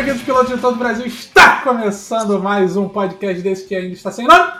Bem-vindos, pilotos de todo o Brasil. Está começando mais um podcast desse que ainda está sem nome.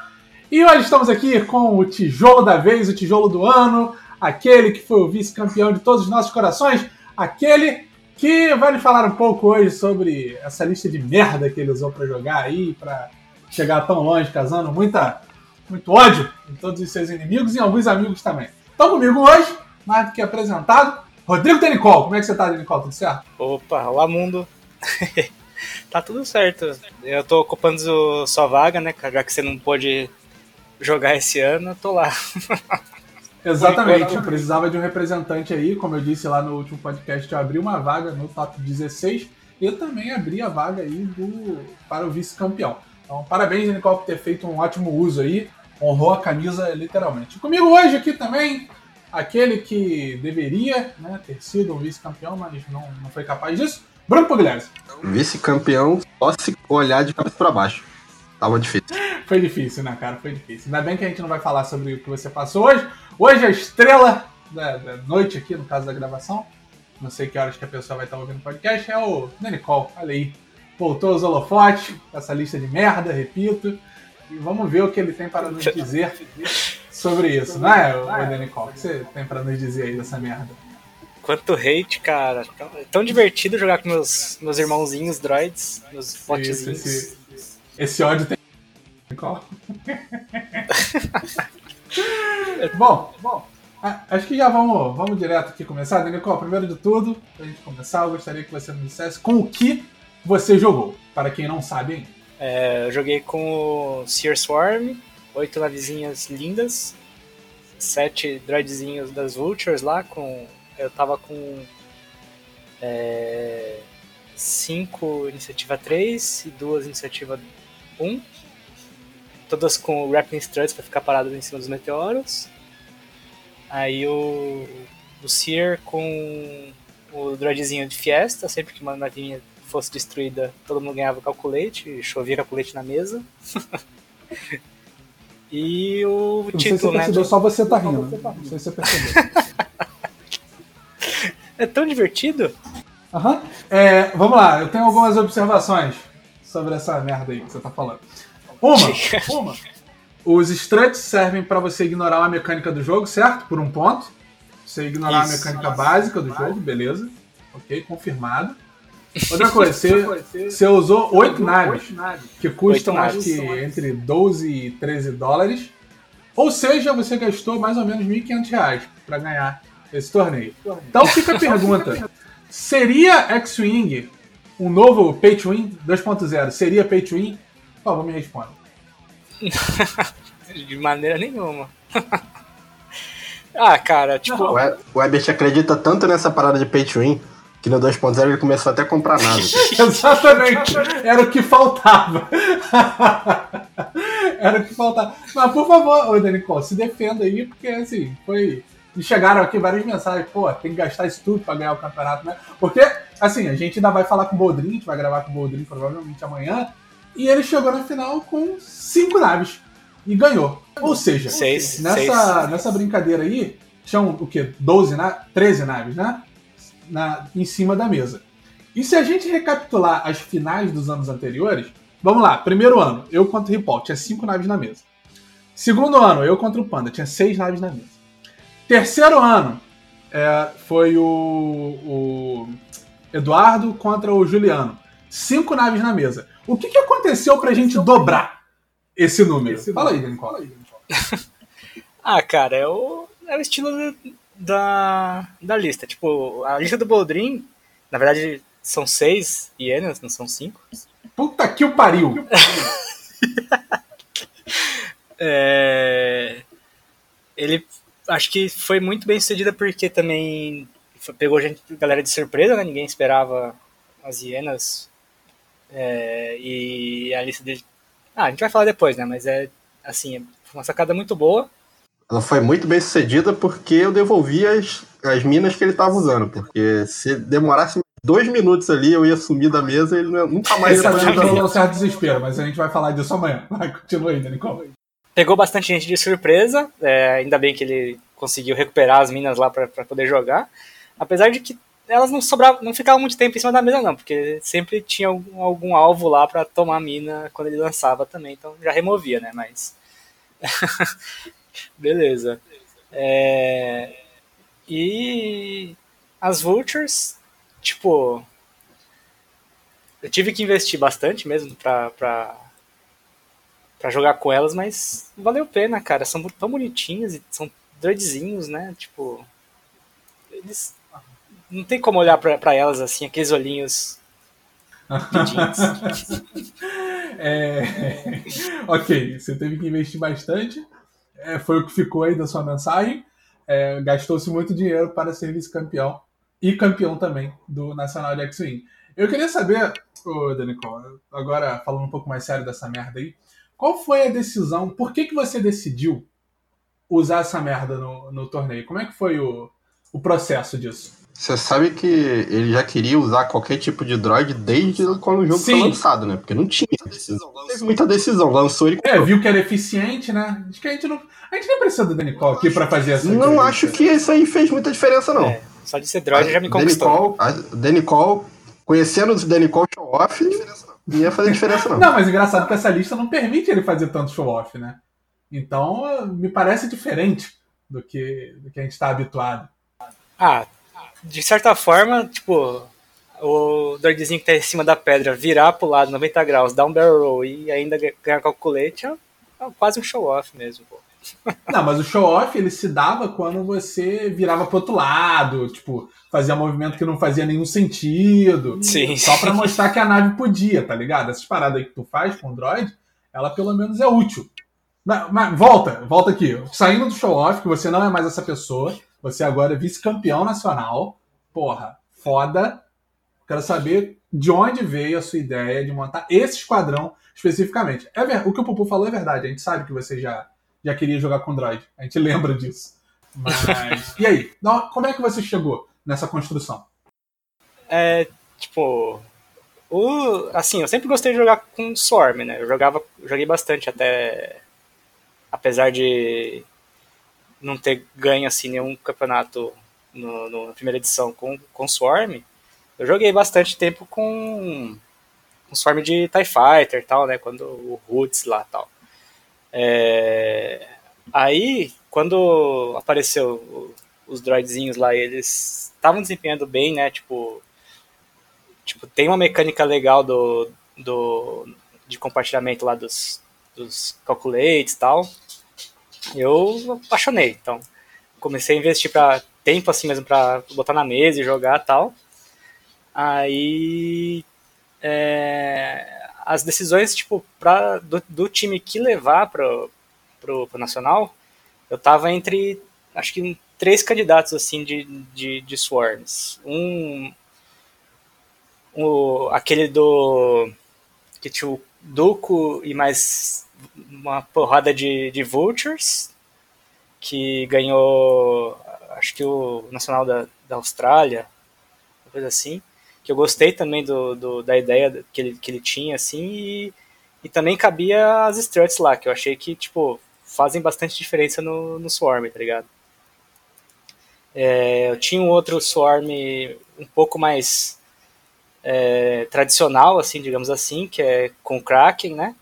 E hoje estamos aqui com o tijolo da vez, o tijolo do ano, aquele que foi o vice-campeão de todos os nossos corações, aquele que vai nos falar um pouco hoje sobre essa lista de merda que ele usou para jogar aí, para chegar tão longe, casando muita, muito ódio em todos os seus inimigos e alguns amigos também. Estão comigo hoje, mais do que apresentado, Rodrigo Denicol. Como é que você tá, Denicol? Tudo certo? Opa, olá mundo. tá tudo certo. Eu tô ocupando sua vaga, né? Já que você não pôde jogar esse ano, eu tô lá. Exatamente, eu precisava de um representante aí, como eu disse lá no último podcast, eu abri uma vaga no top 16 e eu também abri a vaga aí do, para o vice-campeão. Então, parabéns, Nicole, por ter feito um ótimo uso aí, honrou a camisa literalmente. Comigo hoje aqui também, aquele que deveria né, ter sido o vice-campeão, mas não, não foi capaz disso, Bruno Pugliese. Vice-campeão, só se olhar de cabeça para baixo. Tava difícil. Foi difícil, né, cara? Foi difícil. Ainda bem que a gente não vai falar sobre o que você passou hoje. Hoje a estrela da, da noite aqui, no caso da gravação, não sei que horas que a pessoa vai estar ouvindo o podcast, é o Nenicol. Olha aí. Voltou os holofotes, essa lista de merda, repito. E vamos ver o que ele tem para nos dizer sobre isso, não é, o Denicol? O que você tem para nos dizer aí dessa merda? Quanto hate, cara. Tão, tão divertido jogar com meus, meus irmãozinhos droids, meus botzinhos. Esse, esse ódio tem. bom, bom. Acho que já vamos, vamos direto aqui começar. Denicol, primeiro de tudo, pra gente começar, eu gostaria que você me dissesse com o que você jogou, para quem não sabe ainda. É, eu joguei com o Sear Swarm, oito navezinhas lindas, sete droidzinhos das Vultures lá, com eu tava com é, cinco iniciativa 3 e duas iniciativa 1. Todas com o Rapping Struts pra ficar parado em cima dos meteoros. Aí o, o Sear com o droidzinho de Fiesta, sempre que uma navinha fosse destruída, todo mundo ganhava calculete, chovia calculete na mesa. e o título, se né? só você tá rindo. Não sei se você percebeu. É tão divertido. Aham. É, vamos lá, eu tenho algumas observações sobre essa merda aí que você tá falando. Uma, uma. Os struts servem para você ignorar a mecânica do jogo, certo? Por um ponto. Você ignorar Isso. a mecânica básica do jogo, beleza. Ok, confirmado. Outra coisa, você, você usou oito naves, que custam acho naves. que entre 12 e 13 dólares. Ou seja, você gastou mais ou menos 1.500 reais para ganhar esse torneio. Então fica a pergunta: seria X-Wing um novo Pay to Win 2.0? Seria Pay to Win? Por favor, me responda. De maneira nenhuma. ah, cara, tipo. O o Ebert acredita tanto nessa parada de pay to win que no 2.0 ele começou até a comprar nada. Exatamente. Era o que faltava. Era o que faltava. Mas por favor, ô Danicol, se defenda aí, porque assim, foi. E chegaram aqui várias mensagens, pô, tem que gastar isso tudo pra ganhar o campeonato, né? Porque, assim, a gente ainda vai falar com o Boldrin, a gente vai gravar com o Boldrin provavelmente amanhã, e ele chegou na final com cinco naves e ganhou. Ou seja, Seis, nessa, seis. nessa brincadeira aí, tinham o quê? 12 na 13 naves, né? Na, em cima da mesa. E se a gente recapitular as finais dos anos anteriores, vamos lá, primeiro ano, eu contra o Ripoll, tinha cinco naves na mesa. Segundo ano, eu contra o Panda, tinha seis naves na mesa. Terceiro ano, é, foi o, o Eduardo contra o Juliano. Cinco naves na mesa. O que, que aconteceu pra gente dobrar esse número? Fala aí, Nicola. Ah, cara, é o, é o estilo da, da lista. Tipo, a lista do Boldrin, na verdade, são seis hienas, não são cinco. Puta que o pariu! É, ele acho que foi muito bem sucedida porque também pegou gente, galera de surpresa, né? Ninguém esperava as hienas. É, e a lista dele. Ah, a gente vai falar depois, né? Mas é assim, foi uma sacada muito boa. Ela foi muito bem sucedida porque eu devolvi as, as minas que ele tava usando. Porque se demorasse dois minutos ali, eu ia sumir da mesa e ele não- nunca mais ia Essa fazer um certo desespero, mas a gente vai falar disso amanhã. Vai, continua aí, Nicola. Pegou bastante gente de surpresa, é, ainda bem que ele conseguiu recuperar as minas lá para poder jogar. Apesar de que elas não sobravam, não ficavam muito tempo em cima da mesa não, porque sempre tinha algum, algum alvo lá para tomar a mina quando ele lançava também, então já removia, né? Mas beleza. É... E as Vultures, tipo, eu tive que investir bastante mesmo pra, pra jogar com elas, mas valeu a pena, cara. São tão bonitinhas e são droidzinhos, né? Tipo, eles. Não tem como olhar pra elas assim, aqueles olhinhos é... ok, você teve que investir bastante. É, foi o que ficou aí da sua mensagem. É, Gastou-se muito dinheiro para ser vice-campeão e campeão também do Nacional de X-Wing. Eu queria saber, ô Danicol, agora falando um pouco mais sério dessa merda aí, qual foi a decisão, por que, que você decidiu usar essa merda no, no torneio? Como é que foi o, o processo disso? Você sabe que ele já queria usar qualquer tipo de droid desde quando o jogo Sim. foi lançado, né? Porque não tinha decisão. Não teve muita decisão. Lançou ele. É, viu que era eficiente, né? Acho que a gente não. A gente nem precisa do Danicol aqui pra fazer essa. Não acho que isso aí fez muita diferença, não. É, só de ser droid a já me conquistou. Danicol, conhecendo o Danicol show off, não ia fazer diferença, não. Não, mas engraçado que essa lista não permite ele fazer tanto show off, né? Então, me parece diferente do que, do que a gente está habituado. Ah, de certa forma, tipo, o droidzinho que tá em cima da pedra virar pro lado 90 graus, dar um barrel roll e ainda ganhar calculete é, é quase um show-off mesmo, pô. Não, mas o show-off ele se dava quando você virava pro outro lado, tipo, fazia movimento que não fazia nenhum sentido. Sim. Só para mostrar que a nave podia, tá ligado? Essas paradas aí que tu faz com o droid, ela pelo menos é útil. Mas, mas volta, volta aqui. Saindo do show-off, que você não é mais essa pessoa, você agora é vice-campeão nacional. Porra, foda. Quero saber de onde veio a sua ideia de montar esse esquadrão especificamente. É ver... O que o Pupu falou é verdade. A gente sabe que você já, já queria jogar com Droid. A gente lembra disso. Mas. e aí? Como é que você chegou nessa construção? É, tipo. O, assim, eu sempre gostei de jogar com Swarm, né? Eu jogava, joguei bastante até. Apesar de não ter ganho assim nenhum campeonato no, no, na primeira edição com, com Swarm, eu joguei bastante tempo com, com Swarm de TIE Fighter tal, né? Quando o Roots lá tal. É, aí, quando apareceu os droidzinhos lá, eles estavam desempenhando bem, né? Tipo, tipo, tem uma mecânica legal do, do, de compartilhamento lá dos, dos calculates e tal eu apaixonei. Então, comecei a investir para tempo assim mesmo para botar na mesa e jogar tal. Aí é, as decisões tipo para do, do, time que levar pro, pro, pro nacional, eu tava entre acho que três candidatos assim de, de, de swarms. Um o, aquele do que tinha o Duco e mais uma porrada de, de Vultures, que ganhou, acho que o Nacional da, da Austrália, coisa assim, que eu gostei também do, do, da ideia que ele, que ele tinha, assim, e, e também cabia as struts lá, que eu achei que, tipo, fazem bastante diferença no, no Swarm, tá ligado? É, eu tinha um outro Swarm um pouco mais é, tradicional, assim, digamos assim, que é com Kraken, né?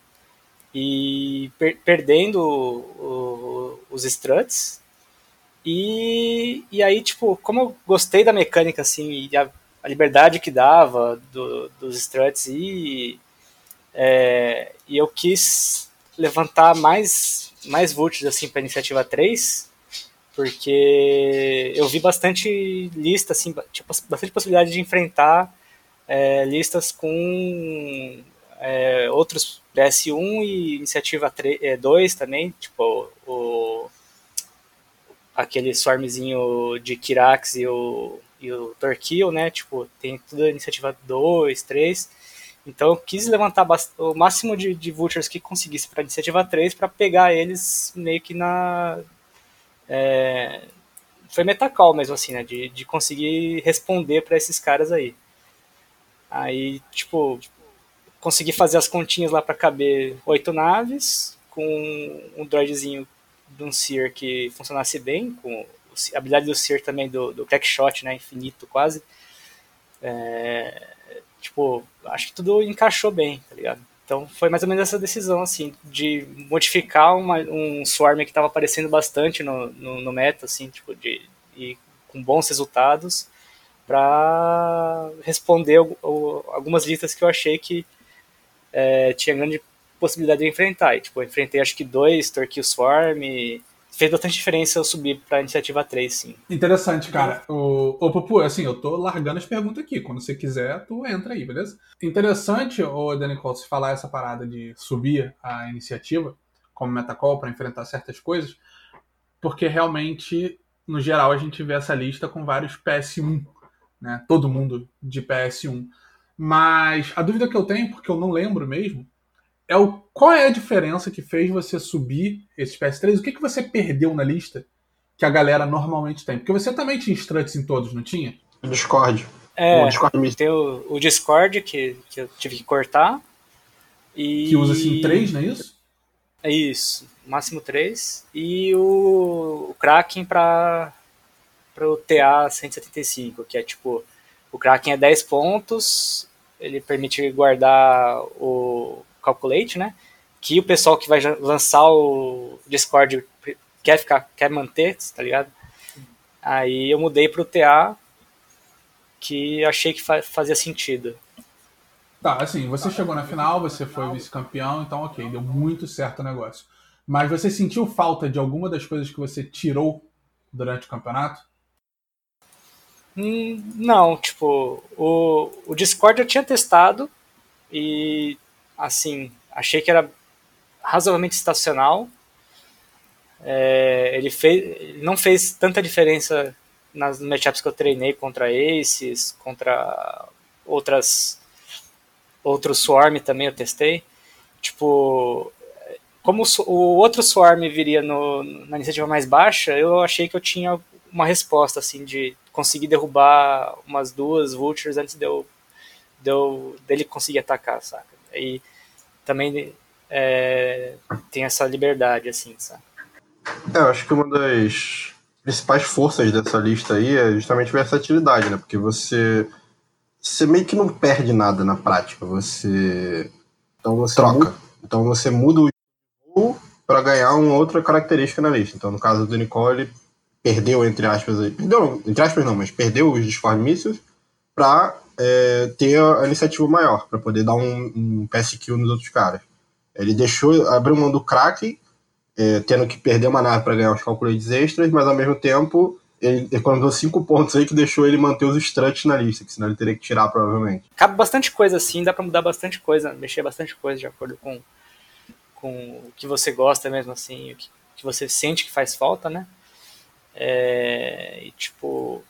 e per perdendo o, o, os struts. E, e aí, tipo, como eu gostei da mecânica, assim, e a, a liberdade que dava do, dos struts e, é, e eu quis levantar mais, mais vultures, assim, para iniciativa 3, porque eu vi bastante lista, assim, tipo, bastante possibilidade de enfrentar é, listas com é, outros PS1 e Iniciativa 3, 2 é, também, tipo o, aquele swarmzinho de Kirax e o, e o Torquil, né? Tipo, tem tudo Iniciativa 2, 3. Então eu quis levantar o máximo de, de Vultures que conseguisse para Iniciativa 3 para pegar eles meio que na. É, foi metacall mesmo assim, né? De, de conseguir responder para esses caras aí. Aí, tipo, consegui fazer as continhas lá para caber oito naves, com um droidzinho de um Sear que funcionasse bem, com a habilidade do Sear também do, do crackshot, né, infinito quase. É, tipo, acho que tudo encaixou bem, tá ligado? Então foi mais ou menos essa decisão, assim, de modificar uma, um swarm que estava aparecendo bastante no, no, no, meta, assim, tipo, de, e com bons resultados, para responder o, o, algumas listas que eu achei que é, tinha grande possibilidade de enfrentar. E, tipo, eu enfrentei acho que dois, Torquil Swarm, fez bastante diferença eu subir pra iniciativa 3, sim. Interessante, cara. O, Pupu, assim, eu tô largando as perguntas aqui. Quando você quiser, tu entra aí, beleza? Interessante, o Danicol, se falar essa parada de subir a iniciativa como metacall para enfrentar certas coisas, porque realmente, no geral, a gente vê essa lista com vários PS1, né? Todo mundo de PS1. Mas a dúvida que eu tenho, porque eu não lembro mesmo, é o qual é a diferença que fez você subir esse PS3? O que, que você perdeu na lista que a galera normalmente tem? Porque você também tinha struts em todos, não tinha? Discord. É, o Discord tem o, o, Discord que, que eu tive que cortar. E... Que usa assim 3, não é isso? É isso, máximo 3. E o, o Kraken para o TA 175, que é tipo, o Kraken é 10 pontos, ele permite guardar o Calculate, né? Que o pessoal que vai lançar o Discord quer ficar, quer manter, tá ligado? Aí eu mudei pro TA, que achei que fazia sentido. Tá, assim, você chegou na final, você foi vice-campeão, então ok, deu muito certo o negócio. Mas você sentiu falta de alguma das coisas que você tirou durante o campeonato? Hum, não, tipo, o, o Discord eu tinha testado e assim, achei que era razoavelmente estacional. É, ele, fez, ele não fez tanta diferença nas matchups que eu treinei contra Aces, contra outras outros Swarm também eu testei. Tipo, como o outro Swarm viria no, na iniciativa mais baixa, eu achei que eu tinha uma resposta, assim, de conseguir derrubar umas duas Vultures antes de eu, de eu dele conseguir atacar, saca? E também é, tem essa liberdade, assim, sabe? É, eu acho que uma das principais forças dessa lista aí é justamente versatilidade, né? Porque você, você meio que não perde nada na prática. Você. Então você troca. Muda, então você muda o jogo para ganhar uma outra característica na lista. Então, no caso do Nicole, perdeu, entre aspas, aí, perdeu, entre aspas não, mas perdeu os Discord Missiles para é, ter a iniciativa maior, para poder dar um, um kill nos outros caras. Ele deixou, abriu mão do Kraken, é, tendo que perder uma nave para ganhar os calculates extras, mas ao mesmo tempo ele economizou 5 pontos aí que deixou ele manter os struts na lista, que senão ele teria que tirar provavelmente. Cabe bastante coisa assim, dá para mudar bastante coisa, mexer bastante coisa de acordo com, com o que você gosta mesmo assim, o que, que você sente que faz falta, né? É, e tipo,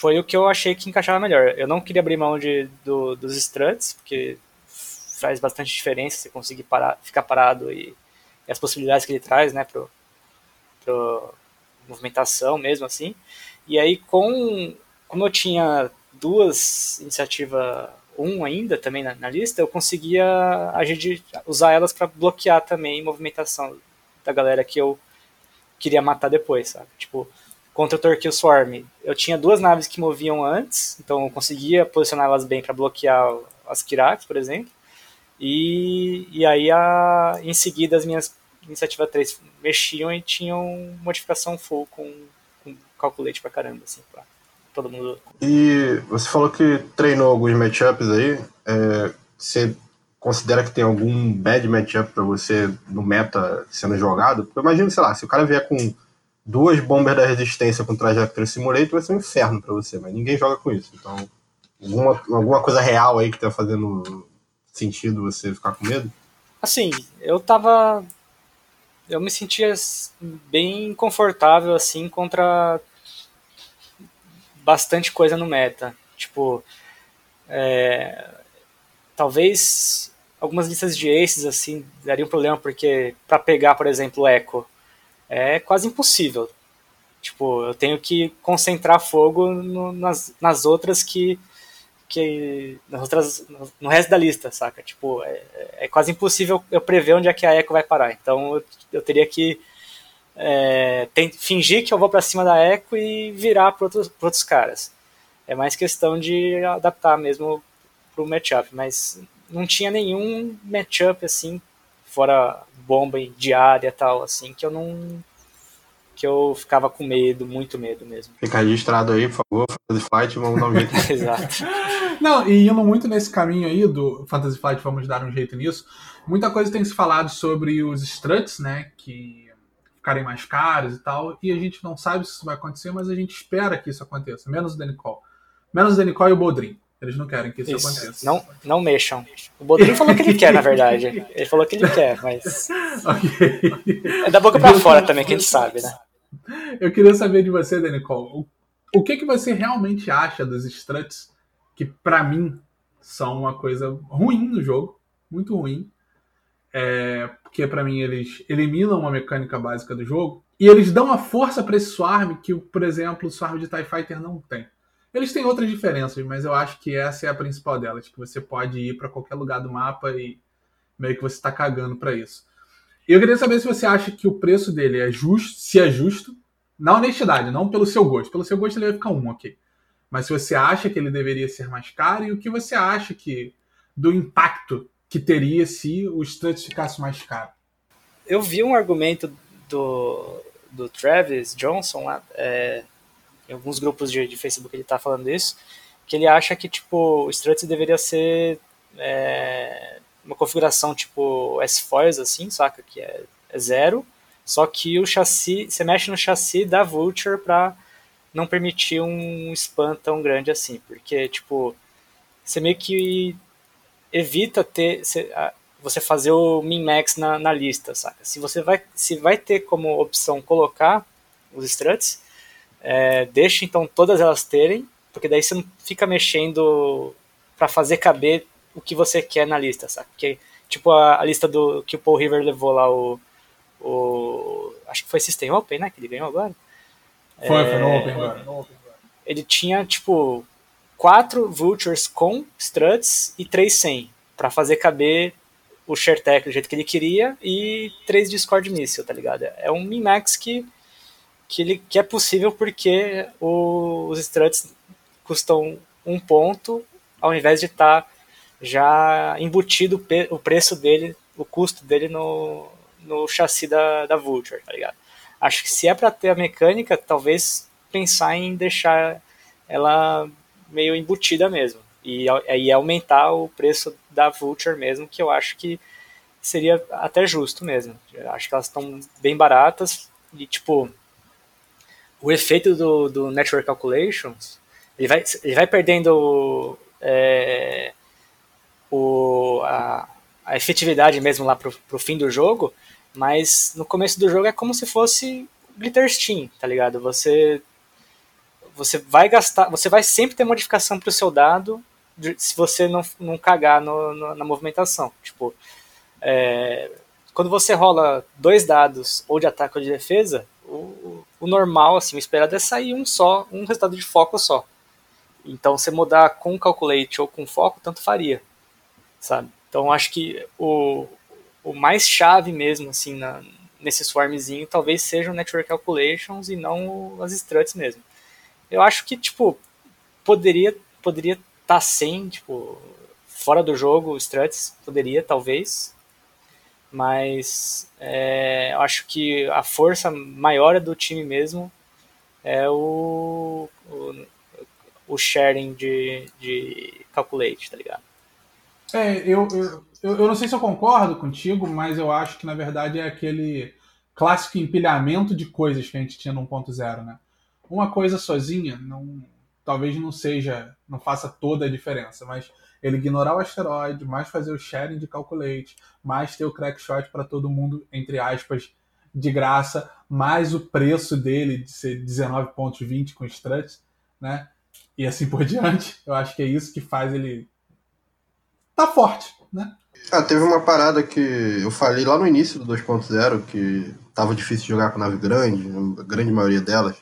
foi o que eu achei que encaixava melhor. Eu não queria abrir mão de, do, dos struts, porque faz bastante diferença você conseguir parar, ficar parado e, e, as possibilidades que ele traz, né, pro, pro movimentação mesmo assim. E aí com como eu tinha duas iniciativa 1 ainda também na, na, lista, eu conseguia agir de, usar elas para bloquear também movimentação da galera que eu queria matar depois, sabe? Tipo, contra o Torquil Swarm, eu tinha duas naves que moviam antes, então eu conseguia posicioná-las bem para bloquear as Kiraks, por exemplo. E, e aí, a, em seguida, as minhas iniciativa 3 mexiam e tinham modificação full com, com calculate pra caramba, assim, pra todo mundo. E você falou que treinou alguns matchups aí. É, você considera que tem algum bad matchup pra você no meta sendo jogado? Porque imagino, sei lá, se o cara vier com duas bombas da resistência com Trajectory Simulator vai ser um inferno para você, mas ninguém joga com isso. Então, alguma, alguma coisa real aí que tá fazendo sentido você ficar com medo? Assim, eu tava. Eu me sentia bem confortável, assim, contra bastante coisa no meta. Tipo, é, talvez algumas listas de aces, assim, daria um problema, porque para pegar, por exemplo, Echo, é quase impossível. Tipo, eu tenho que concentrar fogo no, nas, nas outras que. que nas outras, no resto da lista, saca? Tipo, é, é, quase impossível eu prever onde é que a Echo vai parar. Então eu, eu teria que é, tem, fingir que eu vou para cima da Echo e virar para outros, outros caras. É mais questão de adaptar mesmo pro matchup, mas não tinha nenhum matchup assim, fora bomba diária e tal, assim, que eu não que eu ficava com medo, muito medo mesmo. Fica registrado aí, por favor, Fantasy Flight, vamos dar um jeito. Exato. Não, e indo muito nesse caminho aí do Fantasy Flight, vamos dar um jeito nisso. Muita coisa tem se falado sobre os struts, né, que ficarem mais caros e tal, e a gente não sabe se isso vai acontecer, mas a gente espera que isso aconteça, menos o Denicol. Menos o Denicol e o Bodrin. Eles não querem que isso, isso, aconteça. Não, não mexam. O Bodrin falou que ele quer, na verdade. Ele falou que ele quer, mas. okay. É da boca pra fora também, que a gente sabe, né? Eu queria saber de você, Denicol. O, o que, que você realmente acha dos struts que, para mim, são uma coisa ruim no jogo, muito ruim. É, porque para mim eles eliminam uma mecânica básica do jogo e eles dão uma força para esse Swarm que, por exemplo, o Swarm de TIE Fighter não tem. Eles têm outras diferenças, mas eu acho que essa é a principal delas, que você pode ir para qualquer lugar do mapa e meio que você está cagando para isso. E eu queria saber se você acha que o preço dele é justo, se é justo, na honestidade, não pelo seu gosto. Pelo seu gosto ele vai ficar um, ok. Mas se você acha que ele deveria ser mais caro e o que você acha que do impacto que teria se o Struts ficasse mais caro. Eu vi um argumento do, do Travis Johnson lá, é, em alguns grupos de, de Facebook ele está falando isso, que ele acha que tipo o Struts deveria ser é, uma configuração tipo S-Foils assim, saca? Que é, é, zero, só que o chassi, você mexe no chassi da Vulture para não permitir um spam tão grande assim, porque tipo você meio que evita ter você fazer o min-max na, na, lista, saca? Se você vai, se vai ter como opção colocar os struts, é, deixa então todas elas terem, porque daí você não fica mexendo para fazer caber o que você quer na lista, saca? Porque, tipo, a, a, lista do que o Paul River levou lá, o, o acho que foi System Open, né, que ele ganhou agora. Foi, é, foi no Open, agora. Ele tinha, tipo, quatro Vultures com struts e três sem, para fazer caber o ShareTech do jeito que ele queria e três Discord Missile, tá ligado? É um min-max que, que, ele, que é possível porque o, os struts custam um ponto ao invés de estar tá já embutido o preço dele, o custo dele no, no chassi da, da Vulture, tá ligado? Acho que se é para ter a mecânica, talvez pensar em deixar ela meio embutida mesmo. E aí aumentar o preço da Vulture mesmo, que eu acho que seria até justo mesmo. Eu acho que elas estão bem baratas e, tipo, o efeito do, do Network Calculations, ele vai, ele vai perdendo é, o, a, a, efetividade mesmo lá pro, pro fim do jogo, mas no começo do jogo é como se fosse Glitter Steam, tá ligado? Você você vai gastar, você vai sempre ter modificação para o seu dado se você não, não cagar no, no, na movimentação. Tipo, é, quando você rola dois dados, ou de ataque ou de defesa, o, o normal, assim, o esperado é sair um só, um resultado de foco só. Então, você mudar com calculate ou com foco, tanto faria, sabe? Então, acho que o, o mais chave mesmo, assim, na, nesse swarmzinho, talvez seja o Network Calculations e não as struts mesmo. Eu acho que, tipo, poderia poderia estar tá sem, tipo, fora do jogo, Struts, poderia, talvez. Mas é, eu acho que a força maior do time mesmo é o, o, o sharing de, de calculate, tá ligado? É, eu, eu, eu não sei se eu concordo contigo, mas eu acho que na verdade é aquele clássico empilhamento de coisas que a gente tinha no 1.0, né? uma coisa sozinha não, talvez não seja, não faça toda a diferença, mas ele ignorar o asteroide, mais fazer o sharing de calculate, mais ter o crackshot para todo mundo, entre aspas, de graça, mais o preço dele de ser 19.20 com struts, né? E assim por diante. Eu acho que é isso que faz ele tá forte, né? Ah, teve uma parada que eu falei lá no início do 2.0 que tava difícil jogar com nave grande, a grande maioria delas.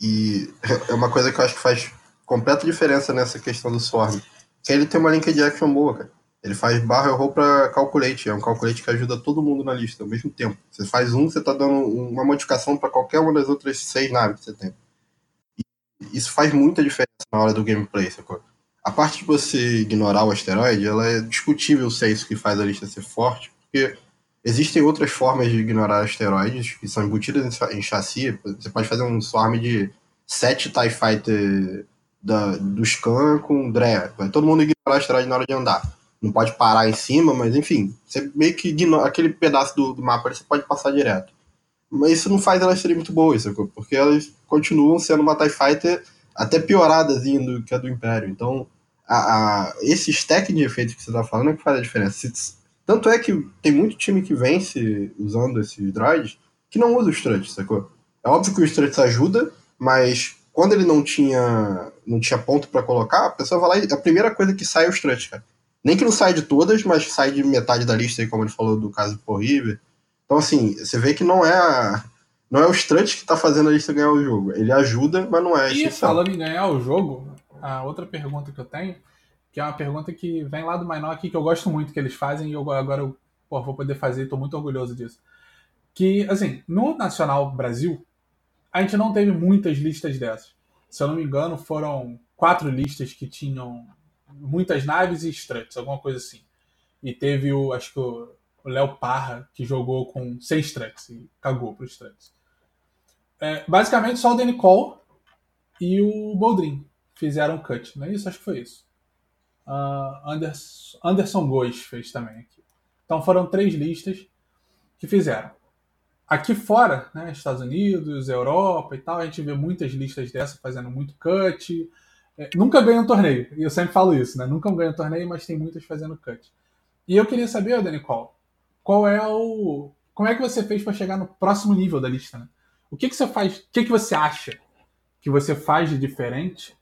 E é uma coisa que eu acho que faz completa diferença nessa questão do Swarm. Que ele tem uma link de action boa, cara. Ele faz barra roll para calculate. É um calculate que ajuda todo mundo na lista ao mesmo tempo. Você faz um, você tá dando uma modificação para qualquer uma das outras seis naves que você tem. isso faz muita diferença na hora do gameplay, sacou? A parte de você ignorar o asteroide, ela é discutível se é isso que faz a lista ser forte, porque existem outras formas de ignorar asteroides que são embutidas em chassi. Você pode fazer um swarm de sete TIE Fighter da, do Scan com Dre. Vai todo mundo ignorar asteroide na hora de andar. Não pode parar em cima, mas enfim, você meio que ignora aquele pedaço do, do mapa, você pode passar direto. Mas isso não faz elas serem muito boas? Porque elas continuam sendo uma TIE Fighter até pioradas do que a do Império. Então, a, a, esse stack de efeitos que você tá falando é que faz a diferença. Tanto é que tem muito time que vence usando esses droids que não usa o Struts, sacou? É óbvio que o Struts ajuda, mas quando ele não tinha não tinha ponto para colocar, a pessoa vai lá e a primeira coisa que sai é o Struts, cara. Nem que não saia de todas, mas sai de metade da lista aí, como ele falou do caso do Paul River. Então, assim, você vê que não é a, não é o Strut que tá fazendo a lista ganhar o jogo. Ele ajuda, mas não é. E falando em ganhar o jogo, a outra pergunta que eu tenho, que é uma pergunta que vem lá do Mainó aqui, que eu gosto muito que eles fazem e eu agora eu, pô, vou poder fazer, estou muito orgulhoso disso. Que, assim, no Nacional Brasil, a gente não teve muitas listas dessas. Se eu não me engano, foram quatro listas que tinham muitas naves e struts, alguma coisa assim. E teve o, acho que o Léo Parra, que jogou com seis struts e cagou para os struts. É, basicamente, só o Danny Cole e o Boldrin fizeram cut, não é isso? Acho que foi isso. Uh, Anderson, Anderson Goes fez também aqui. Então foram três listas que fizeram. Aqui fora, né, Estados Unidos, Europa e tal, a gente vê muitas listas dessa fazendo muito cut. É, nunca ganha um torneio, e eu sempre falo isso, né? Nunca ganha um torneio, mas tem muitas fazendo cut. E eu queria saber, Dani Cole, qual é o. Como é que você fez para chegar no próximo nível da lista, né? O que, que você faz? O que, que você acha que você faz de diferente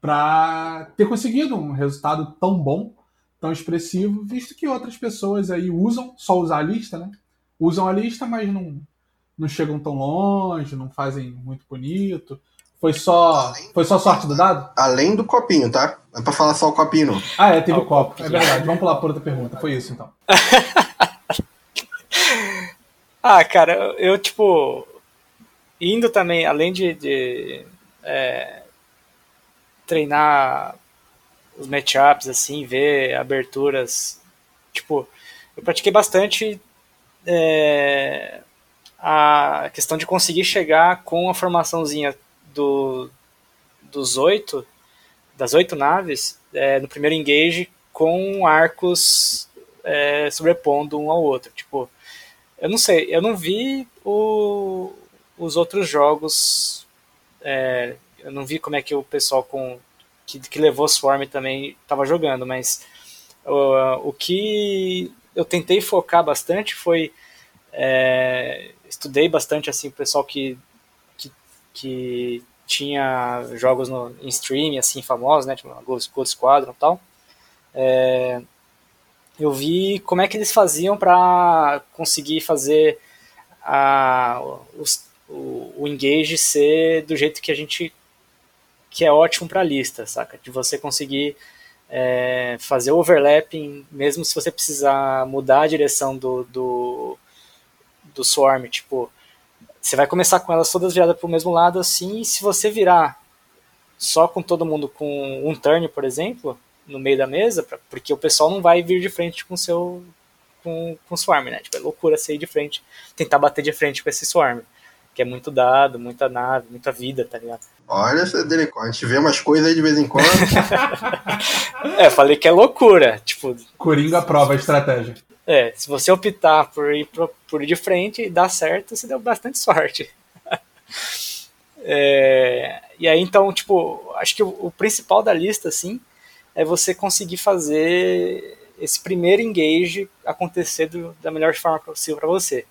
para ter conseguido um resultado tão bom, tão expressivo, visto que outras pessoas aí usam, só usar a lista, né? Usam a lista, mas não, não chegam tão longe, não fazem muito bonito. Foi só, foi só sorte do dado? Além do copinho, tá? É pra falar só o copinho, não. Ah, é, teve o copo. É verdade. Vamos pular por outra pergunta. Foi isso, então. ah, cara, eu, tipo, indo também, além de, de é, treinar os matchups, assim, ver aberturas. Tipo, eu pratiquei bastante é, a questão de conseguir chegar com a formaçãozinha do, dos oito, das oito naves, é, no primeiro engage, com arcos é, sobrepondo um ao outro. Tipo, eu não sei, eu não vi o, os outros jogos é, eu não vi como é que o pessoal com que, que levou Swarm também estava jogando, mas o, o que eu tentei focar bastante foi é, estudei bastante assim o pessoal que, que, que tinha jogos no, em stream assim famosos, né, tipo Ghost Squadron e tal. É, eu vi como é que eles faziam para conseguir fazer a, os, o, o engage ser do jeito que a gente que é ótimo para lista, saca? De você conseguir é, fazer o overlapping, mesmo se você precisar mudar a direção do, do, do swarm, tipo, você vai começar com elas todas viradas para o mesmo lado assim, e se você virar só com todo mundo com um turn, por exemplo, no meio da mesa, pra, porque o pessoal não vai vir de frente com seu com, com swarm, né? Tipo, é loucura você ir de frente, tentar bater de frente com esse swarm que é muito dado, muita nave, muita vida, tá ligado? Olha, a gente vê umas coisas aí de vez em quando. é, falei que é loucura, tipo... Coringa prova a estratégia. É, se você optar por ir, pro, por ir de frente e dar certo, você deu bastante sorte. é, e aí, então, tipo, acho que o, o principal da lista, assim, é você conseguir fazer esse primeiro engage acontecer do, da melhor forma possível para você.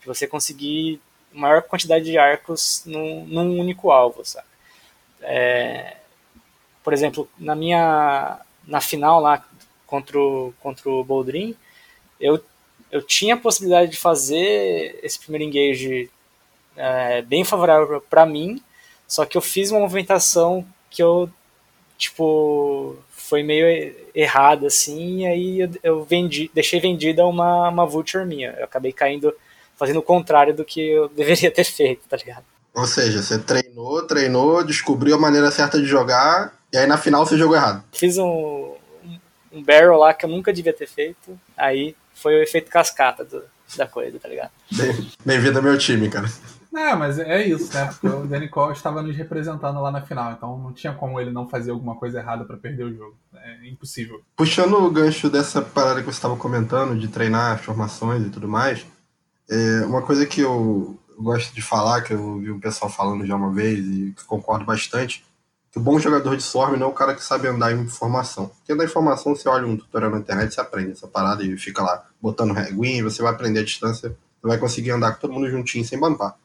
De você conseguir maior quantidade de arcos num, num único alvo, sabe? É, por exemplo, na minha na final lá contra o, contra o Boldrin, eu, eu tinha a possibilidade de fazer esse primeiro engage é, bem favorável para mim, só que eu fiz uma movimentação que eu tipo foi meio errada assim, e aí eu, eu vendi, deixei vendida uma uma vulture minha. Eu acabei caindo fazendo o contrário do que eu deveria ter feito, tá ligado? Ou seja, você treinou, treinou, descobriu a maneira certa de jogar, e aí na final você jogou errado. Fiz um, um barrel lá que eu nunca devia ter feito, aí foi o efeito cascata do, da coisa, tá ligado? Bem-vindo ao meu time, cara. É, mas é isso, né? Porque o Danny Cole estava nos representando lá na final, então não tinha como ele não fazer alguma coisa errada para perder o jogo. É impossível. Puxando o gancho dessa parada que você estava comentando, de treinar formações e tudo mais, é uma coisa que eu gosto de falar, que eu ouvi o pessoal falando já uma vez e que concordo bastante, que o bom jogador de Swarm não é o cara que sabe andar em informação. Porque na informação você olha um tutorial na internet, você aprende essa parada e fica lá botando reguinho, você vai aprender a distância, você vai conseguir andar com todo mundo juntinho sem bampar.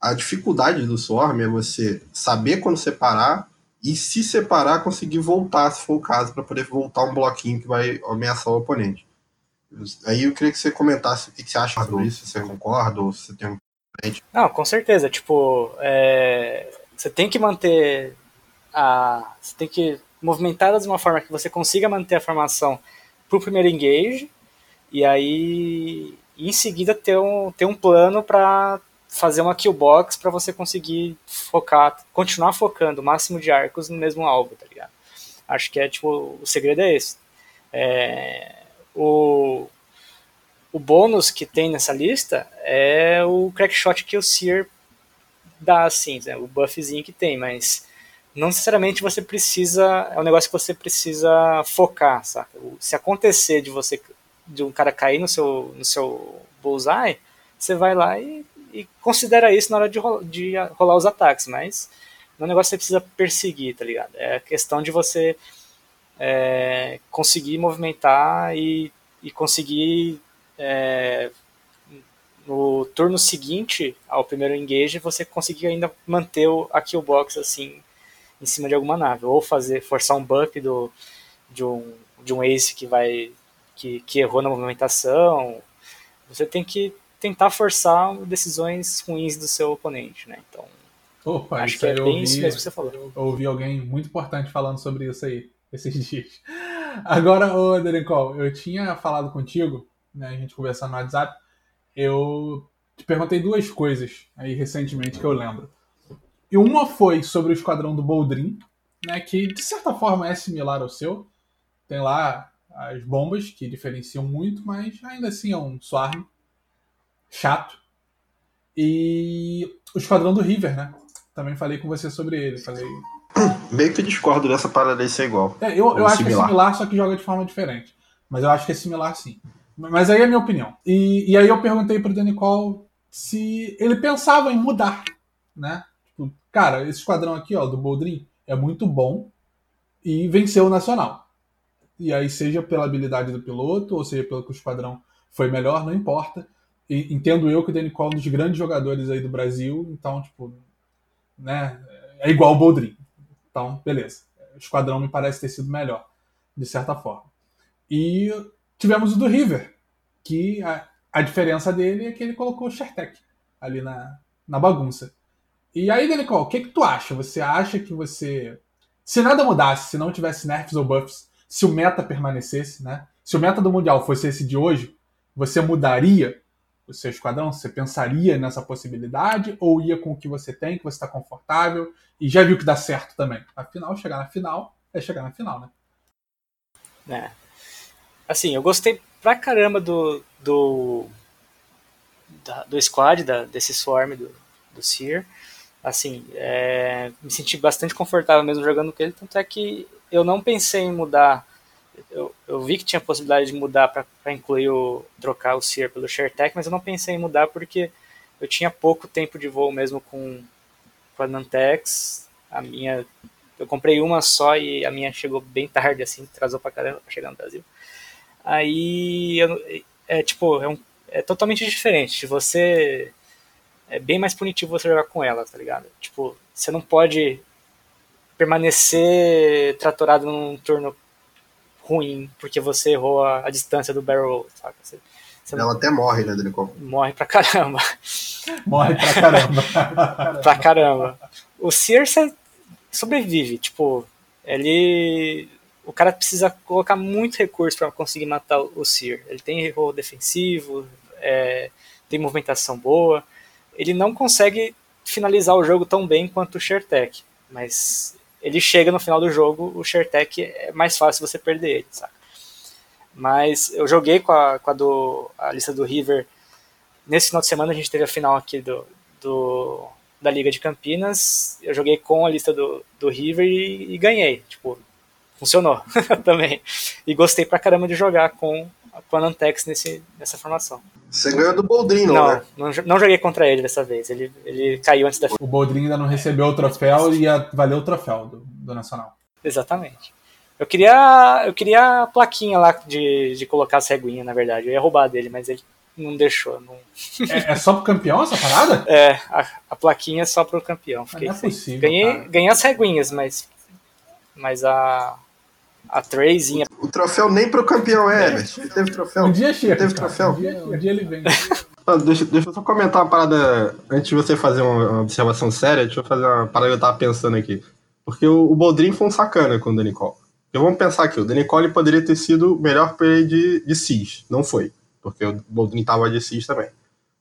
A dificuldade do Swarm é você saber quando separar e se separar, conseguir voltar, se for o caso, para poder voltar um bloquinho que vai ameaçar o oponente. Aí eu queria que você comentasse o que você acha sobre isso, se você concorda ou se você tem Não, com certeza. Tipo, é... você tem que manter a. Você tem que movimentar de uma forma que você consiga manter a formação para o primeiro engage e aí em seguida ter um, ter um plano para fazer uma kill box para você conseguir focar, continuar focando o máximo de arcos no mesmo alvo, tá ligado? Acho que é tipo, o segredo é esse. É, o, o bônus que tem nessa lista é o crackshot que o Seer dá, assim, né, o buffzinho que tem, mas não necessariamente você precisa, é um negócio que você precisa focar, saca? Se acontecer de você, de um cara cair no seu, no seu bullseye, você vai lá e, e considera isso na hora de, rolar, de rolar os ataques, mas não é um negócio que você precisa perseguir, tá ligado? É questão de você é, conseguir movimentar e, e conseguir é, no turno seguinte ao primeiro engage você conseguir ainda manter o, a kill box assim em cima de alguma nave, ou fazer forçar um bump do, de, um, de um ace que vai que, que errou na movimentação. Você tem que tentar forçar decisões ruins do seu oponente, né? Então, Opa, acho que é bem ouvi, isso mesmo que você falou. Eu ouvi alguém muito importante falando sobre isso aí esses dias. Agora, ô Derencol, eu tinha falado contigo, né, a gente conversando no WhatsApp, eu te perguntei duas coisas aí recentemente que eu lembro. E uma foi sobre o esquadrão do Boldrin, né, que de certa forma é similar ao seu. Tem lá as bombas que diferenciam muito, mas ainda assim é um swarm chato. E o esquadrão do River, né? Também falei com você sobre ele. Falei. Meio que discordo dessa parada de ser igual. É, eu, eu acho que é similar, só que joga de forma diferente. Mas eu acho que é similar sim. Mas aí é a minha opinião. E, e aí eu perguntei pro Danny Cole se ele pensava em mudar, né? Cara, esse esquadrão aqui, ó, do Boldrin, é muito bom e venceu o Nacional. E aí, seja pela habilidade do piloto, ou seja pelo que o esquadrão foi melhor, não importa. E, entendo eu que o Danny é um dos grandes jogadores aí do Brasil, então, tipo, né, é igual o Boldrin. Então, beleza. O esquadrão me parece ter sido melhor, de certa forma. E tivemos o do River, que a, a diferença dele é que ele colocou o Shertek ali na, na bagunça. E aí, Denicol, o que, que tu acha? Você acha que você. Se nada mudasse, se não tivesse nerfs ou buffs, se o meta permanecesse, né? Se o meta do Mundial fosse esse de hoje, você mudaria o seu esquadrão? Você pensaria nessa possibilidade? Ou ia com o que você tem, que você está confortável e já viu que dá certo também? Afinal, chegar na final é chegar na final, né? É. Assim, eu gostei pra caramba do. do. Da, do squad, da, desse swarm do, do Seer assim, é, me senti bastante confortável mesmo jogando com ele, tanto é que eu não pensei em mudar. Eu, eu vi que tinha possibilidade de mudar para incluir o trocar o Sear pelo ShareTech, mas eu não pensei em mudar porque eu tinha pouco tempo de voo mesmo com, com a Nantex. A minha eu comprei uma só e a minha chegou bem tarde, assim, atrasou pra caramba pra chegar no Brasil. Aí, eu, é tipo, é, um, é totalmente diferente. Você é bem mais punitivo você jogar com ela, tá ligado? Tipo, você não pode permanecer tratorado num turno ruim porque você errou a, a distância do barrel roll, saca? Você, você ela não... até morre, né, Delicon? Morre pra caramba. Morre pra caramba. pra caramba. O Circe sobrevive, tipo, ele. O cara precisa colocar muito recurso para conseguir matar o Seer. Ele tem erro defensivo, é, tem movimentação boa, ele não consegue finalizar o jogo tão bem quanto o Shertek, mas ele chega no final do jogo, o Shertek é mais fácil você perder ele, sabe? Mas eu joguei com a, com a, do, a lista do River. Nesse final de semana a gente teve a final aqui do, do da Liga de Campinas. Eu joguei com a lista do, do River e, e ganhei. Tipo, funcionou também. E gostei pra caramba de jogar com, com a Nantex nesse, nessa formação. Você ganhou do Boldrin, não, né? Não, não joguei contra ele dessa vez. Ele, ele caiu antes da O Boldrin ainda não recebeu o troféu e ia valer o troféu do, do Nacional. Exatamente. Eu queria, eu queria a plaquinha lá de, de colocar as reguinhas, na verdade. Eu ia roubar dele, mas ele não deixou. Não... É, é, só pro campeão essa parada? É, a, a plaquinha é só pro campeão. Fiquei não é possível, ganhei, ganhei as reguinhas, mas, mas a, a Treyzinha. O troféu nem pro campeão é, velho. Teve troféu. Um dia chega. Teve troféu. Um dia, um dia ele vem. Ah, deixa, deixa eu só comentar uma parada. Antes de você fazer uma, uma, observação séria, deixa eu fazer uma parada que eu tava pensando aqui. Porque o, o Boldrin foi um sacana com o Danicol. Então vamos pensar aqui, o Danicol poderia ter sido o melhor player de, de CIS. Não foi, porque o Boldrin tava de CIS também.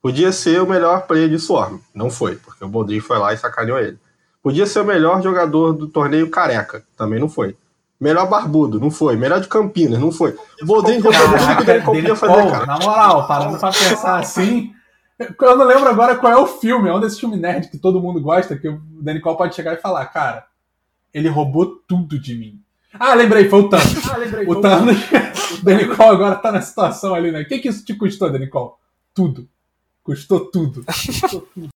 Podia ser o melhor player de Swarm. Não foi, porque o Boldrin foi lá e sacaneou ele. Podia ser o melhor jogador do torneio careca. Também não foi. Melhor barbudo, não foi. Melhor de Campinas, não foi. O Boldrin jogou tudo que o Danicol podia fazer, cara. Na moral, parando pra pensar assim... Eu não lembro agora qual é o filme, é um desses filmes nerd que todo mundo gosta, que o Danicol pode chegar e falar, cara, ele roubou tudo de mim. Ah, lembrei, foi o Thanos. Ah, lembrei, o Thanos. o Denicol agora tá na situação ali, né? O que, que isso te custou? Tudo. Custou tudo. Custou tudo.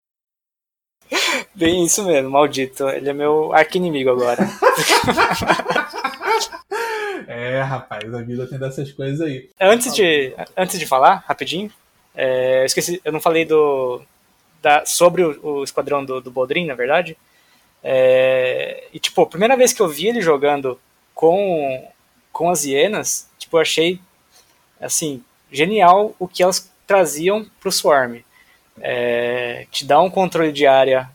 Bem isso mesmo, maldito. Ele é meu arqui-inimigo agora. é, rapaz, a vida tem dessas coisas aí. Antes de, antes de falar, rapidinho, é, eu esqueci, eu não falei do, da, sobre o, o esquadrão do, do Boldrin, na verdade. É, e, tipo, a primeira vez que eu vi ele jogando com, com as hienas, tipo, eu achei, assim, genial o que elas traziam pro Swarm. É, te dá um controle de área,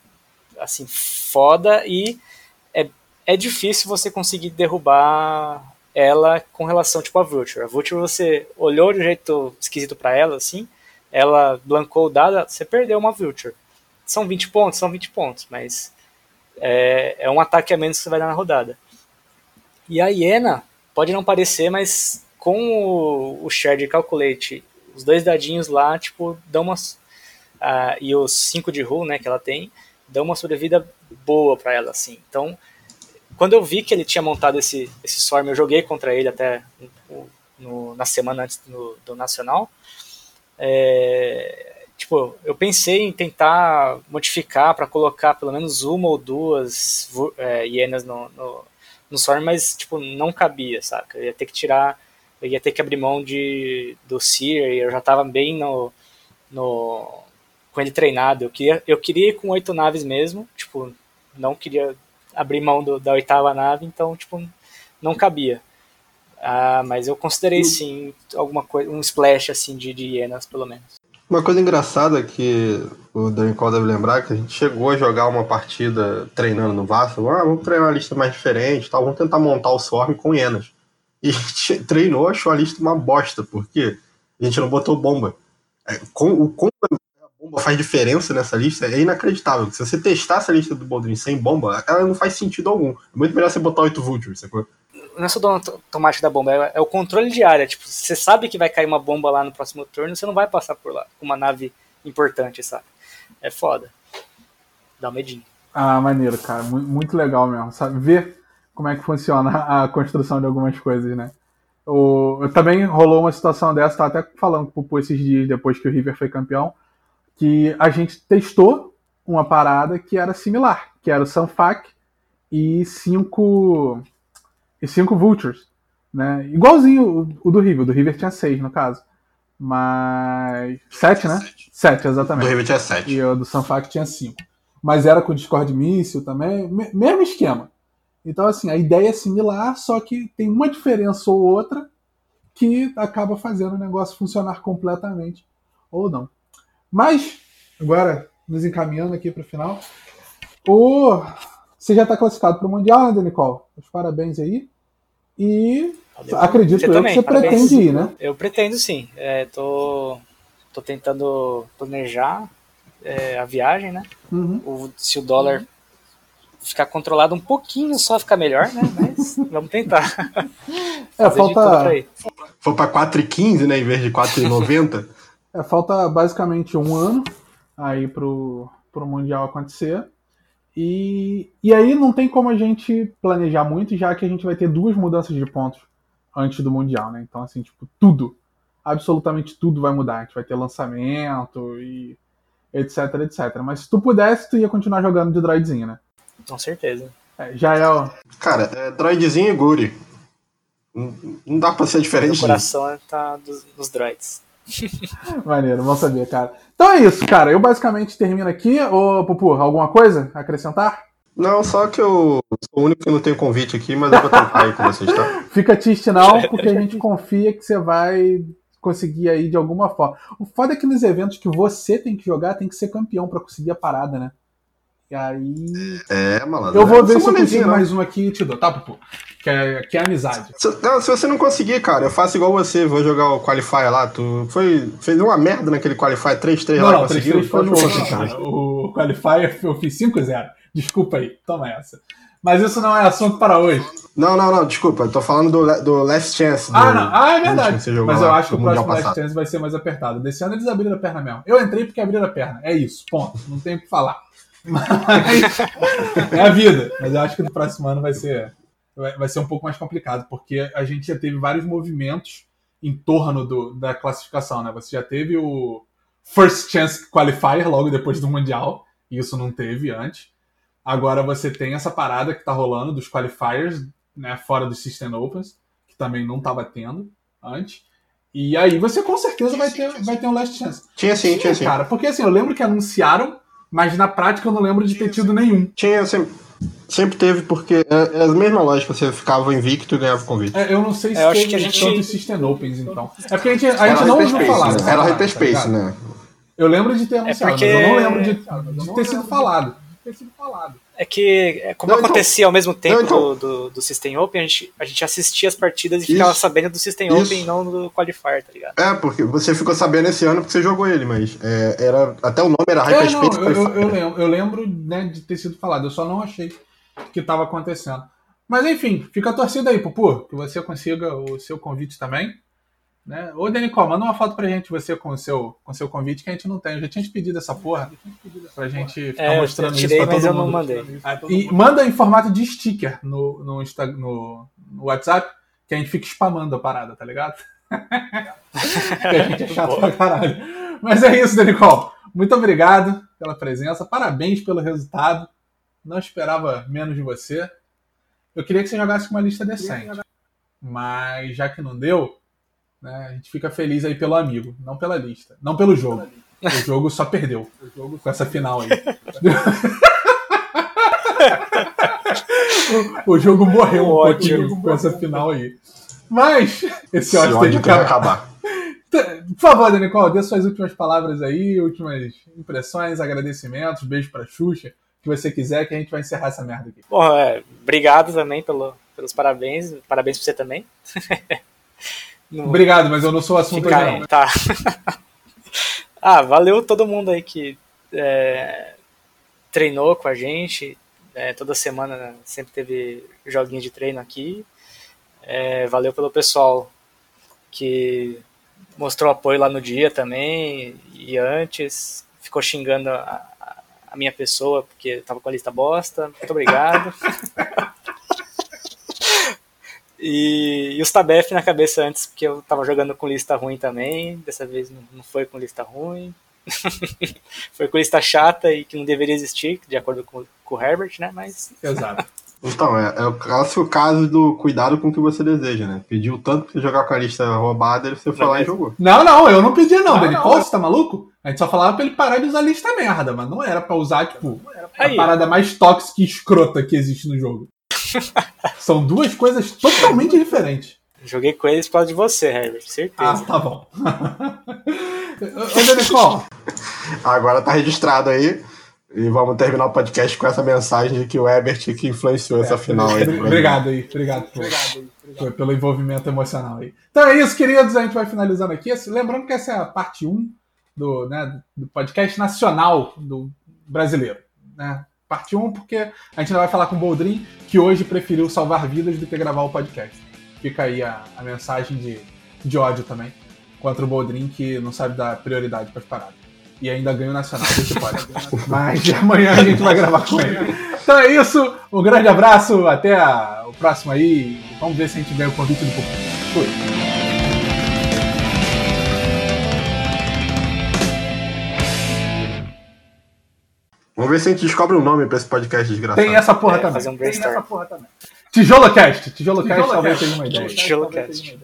assim, foda e é, é difícil você conseguir derrubar ela com relação, tipo, a Vulture. A Vulture, você olhou de um jeito esquisito para ela, assim, ela blancou o dado, você perdeu uma Vulture. São 20 pontos, são 20 pontos, mas é, é um ataque a menos que você vai dar na rodada. E a hiena, pode não parecer, mas com o, o Shared Calculate, os dois dadinhos lá, tipo, dão umas. Uh, e os 5 de rule, né, que ela tem, dão uma sobrevida boa para ela, assim. Então, quando eu vi que ele tinha montado esse, esse Swarm, eu joguei contra ele até no, na semana antes do, do Nacional. É, tipo, eu pensei em tentar modificar para colocar pelo menos uma ou duas é, hienas no, no, no Storm, mas, tipo, não cabia, saca? Eu ia ter que tirar, eu ia ter que abrir mão de, do Seer, eu já tava bem no, no, com ele treinado. Eu queria, eu queria ir com oito naves mesmo, tipo, não queria abrir mão do, da oitava nave, então, tipo, não cabia. Ah, mas eu considerei sim alguma coisa, um splash assim de, de hienas, pelo menos. Uma coisa engraçada que o Daniel deve lembrar é que a gente chegou a jogar uma partida treinando no Vasco. Ah, vamos treinar uma lista mais diferente, tal, vamos tentar montar o Swarm com hienas. E a gente treinou, achou a lista uma bosta, porque a gente não botou bomba. É, com, o como a bomba faz diferença nessa lista é inacreditável. Se você testar essa lista do Boldrin sem bomba, ela não faz sentido algum. É muito melhor você botar 8 Vultures, sacou? não é só dono automático da bomba, é, é, o controle de área. Tipo, você sabe que vai cair uma bomba lá no próximo turno, você não vai passar por lá com uma nave importante, sabe? É foda. Dá um medinho. Ah, maneiro, cara. Muito legal mesmo, sabe? Ver como é que funciona a construção de algumas coisas, né? O, também rolou uma situação dessa, tá até falando com o Pupu esses dias depois que o River foi campeão, que a gente testou uma parada que era similar, que era o Sanfac e cinco e cinco Vultures. Né? Igualzinho o, o do River. O do River tinha seis, no caso. Mas. Sete, né? Sete, sete exatamente. Do River tinha sete. E o do Sanfac tinha cinco. Mas era com Discord Missile também. Mesmo esquema. Então, assim, a ideia é similar, só que tem uma diferença ou outra que acaba fazendo o negócio funcionar completamente ou não. Mas, agora, nos encaminhando aqui para o final, o... você já está classificado para o Mundial, né, Nicole? Os parabéns aí. E Valeu. acredito você eu também, que você parabéns. pretende ir, né? Eu pretendo sim. É, tô, tô tentando planejar. é, a viagem, né? Uhum. O- se o dólar ficar controlado um pouquinho só ficar melhor, né? Mas vamos tentar. É, falta. For pra 4,15, né, em vez de 4,90. É, falta basicamente um ano aí pro, pro Mundial acontecer. E, e aí não tem como a gente planejar muito, já que a gente vai ter duas mudanças de pontos antes do Mundial, né? Então, assim, tipo, tudo, absolutamente tudo vai mudar. A gente vai ter lançamento e etc, etc. Mas se tu pudesse, tu ia continuar jogando de droidzinho, né? Com certeza. É, já é o... Cara, é droidzinho e Guri. Não, não dá pra ser diferente disso. coração tá dos, dos droids. Maneiro, vamos saber, cara. Então é isso, cara. Eu basicamente termino aqui. Ô, Pupu, alguma coisa a acrescentar? Não, só que eu sou o único que não tem convite aqui, mas eu vou tentar aí com vocês, tá? Fica triste não, porque a gente confia que você vai conseguir aí de alguma forma. O foda é que nos eventos que você tem que jogar, tem que ser campeão pra conseguir a parada, né? E aí. É, malandro. Eu vou ver se eu consigo né? mais um aqui e te dou, tá, Pupu? Que é, que é amizade. Se, não, se você não conseguir, cara, eu faço igual você, vou jogar o Qualifier lá. Tu foi, fez uma merda naquele Qualifier 3-3 Não, lá, não, 3 conseguiu? 3 foi no outro, cara. O Qualifier eu fiz 5-0. Desculpa aí, toma essa. Mas isso não é assunto para hoje. Não, não, não, desculpa, eu tô falando do, do Last Chance. Do, Ah, não. Ah, é verdade. Mas eu lá, acho que o próximo Last passado. Chance vai ser mais apertado. Desse ano eles abriram a perna mesmo. Eu entrei porque abriram a perna. É isso, ponto. Não tenho o que falar. Mas é a vida. Mas eu acho que no próximo ano vai ser, vai, ser um pouco mais complicado, porque a gente já teve vários movimentos em torno do, da classificação, né? Você já teve o First Chance Qualifier logo depois do Mundial, e isso não teve antes. Agora você tem essa parada que tá rolando dos qualifiers, né, fora dos System Opens, que também não tava tendo antes. E aí você com certeza vai ter, vai ter um Last Chance. Tinha sim, tinha sim. Cara, porque assim, eu lembro que anunciaram, mas na prática eu não lembro de ter tido nenhum. Tinha, sempre, sempre teve, porque é, é a mesma lógica, você ficava invicto e ganhava o convite. É, eu não sei se É, eu acho teve que a gente- tantos System Opens, então. É porque a gente, a gente não ouviu falar. né? dessa Era tá Hyperspace, ligado? né? Eu lembro de ter anunciado, porque- mas eu não lembro de, de ter sido falado. Ter sido falado. É que, é, como Não, então- acontecia ao mesmo tempo Não, então- do, do, System Open, a gente, a gente assistia as partidas e Isso. ficava sabendo do System Isso. Open e não do Qualifier, tá ligado? É, porque você ficou sabendo esse ano porque você jogou ele, mas é, era, até o nome era É, não, Hyperspace. eu, eu, eu lembro, eu lembro né, de ter sido falado, eu só não achei que estava acontecendo. Mas enfim, fica a torcida aí, Pupu, que você consiga o seu convite também. Né? Ô, Denicol, manda uma foto pra gente, você com o seu, com o seu convite, que a gente não tem. Eu já tinha te pedido essa porra pra gente ficar É, mostrando tirei, isso pra mas todo eu não mundo. mandei. Ah, E manda em formato de sticker no, no, Insta- no, no WhatsApp, que a gente fica spamando a parada, tá ligado? que a gente é chato pra caralho. Mas é isso, Denicol. Muito obrigado pela presença. Parabéns pelo resultado. Não esperava menos de você. Eu queria que você jogasse com uma lista decente. Mas já que não deu, né, a gente fica feliz aí pelo amigo, não pela lista. Não pelo jogo. O jogo só perdeu com essa final aí. o, o jogo morreu um Ótimo. pouquinho com essa final aí. Mas esse ódio tem que acabar. acabar. Por favor, Denicol, dê suas últimas palavras aí, últimas impressões, agradecimentos, beijo pra Xuxa, o que você quiser, que a gente vai encerrar essa merda aqui. Bom, é, obrigado também pelo, pelos parabéns. Parabéns pra você também. No- Obrigado, mas eu não sou o assunto Ficar- não. Tá. ah, valeu todo mundo aí que é, treinou com a gente. É, toda semana sempre teve joguinho de treino aqui. É, valeu pelo pessoal que mostrou apoio lá no dia também e antes. Ficou xingando a, a- a minha pessoa porque tava com a lista bosta. Muito obrigado. E, e os Tabef na cabeça antes, porque eu tava jogando com lista ruim também. Dessa vez não, não foi com lista ruim. foi com lista chata e que não deveria existir, de acordo com, com o Herbert, né? Mas Exato. Então, é, é o clássico caso do cuidado com o que você deseja, né? Pediu tanto pra você jogar com a lista roubada, e você foi lá e jogou. Não, não, eu não pedia não, Denicol, você tá maluco? A gente só falava pra ele parar de usar lista merda, mas não era pra usar, tipo, a Aí. parada mais tóxica e escrota que existe no jogo. São duas coisas totalmente diferentes. joguei com eles por causa de você, Herbert, Ah, certeza. tá bom. Ô, Denicol, Agora tá registrado aí. E vamos terminar o podcast com essa mensagem de que o Ebert que influenciou essa final aí. Obrigado aí, obrigado, por, por- pelo envolvimento emocional aí. Então é isso, queridos, a gente vai finalizando aqui. Lembrando que essa é a parte 1 do, né, do podcast nacional do brasileiro. Né? Parte 1, porque a gente ainda vai falar com o Boldrin, que hoje preferiu salvar vidas do que gravar o podcast. Fica aí a, a mensagem de, de ódio também contra o Boldrin, que não sabe dar prioridade para as paradas. E ainda ganha o Nacional desse pode. Mas amanhã a gente vai gravar com ele. Então é isso. Um grande abraço. Até a, o próximo aí. Vamos ver se a gente ganha o convite do público. Fui. Vamos ver se a gente descobre um nome pra esse podcast desgraçado. Tem essa porra É, também. fazer um Tem essa brainstorm. porra também. Tijolo Cast. Tijolo Cast talvez seja uma ideia. Tijolo Cast.